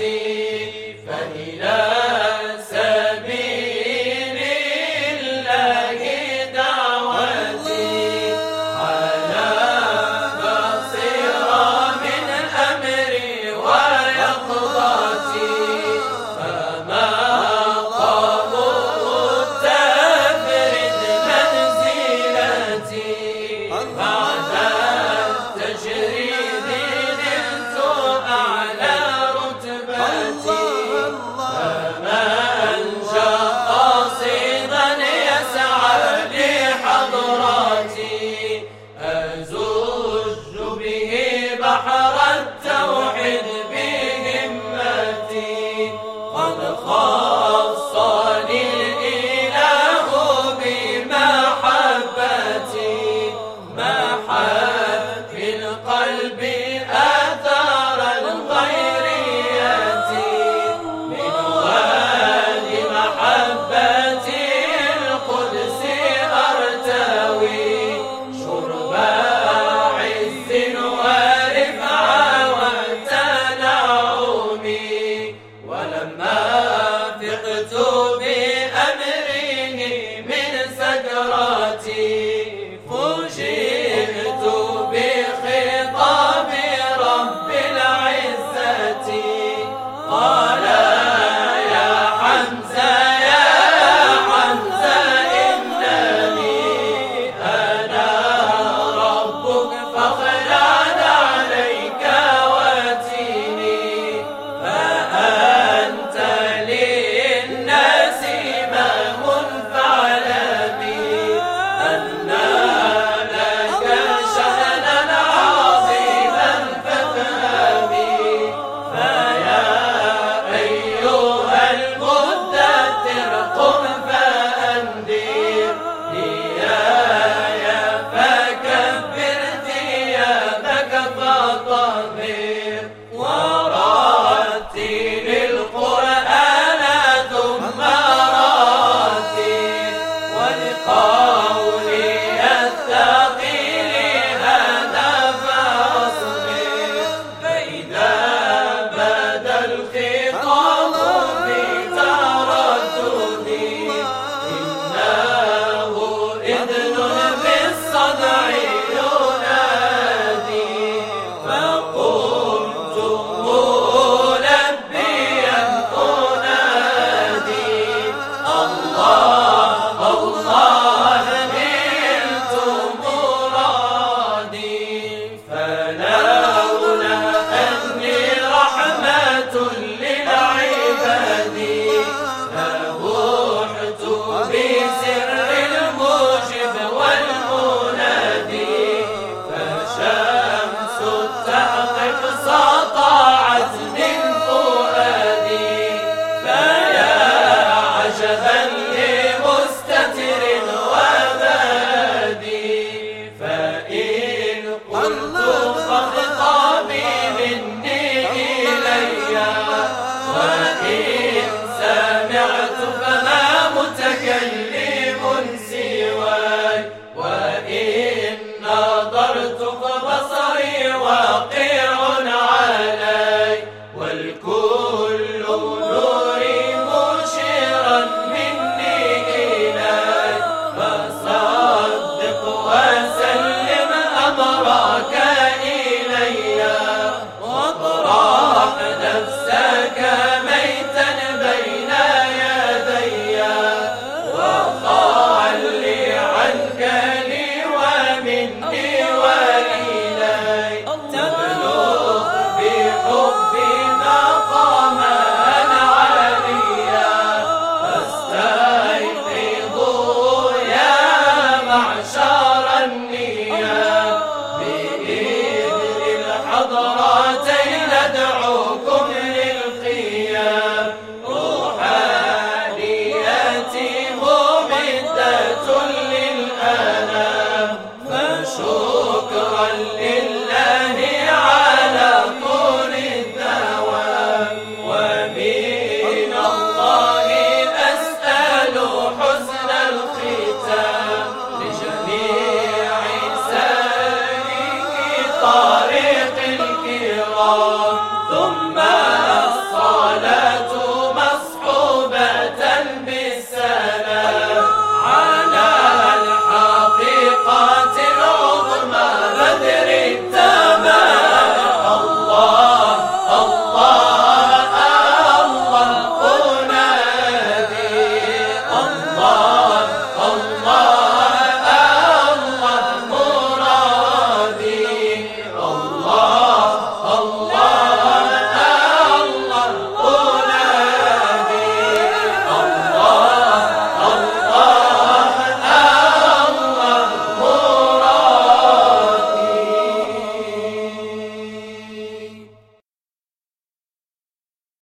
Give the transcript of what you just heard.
نفسي تارا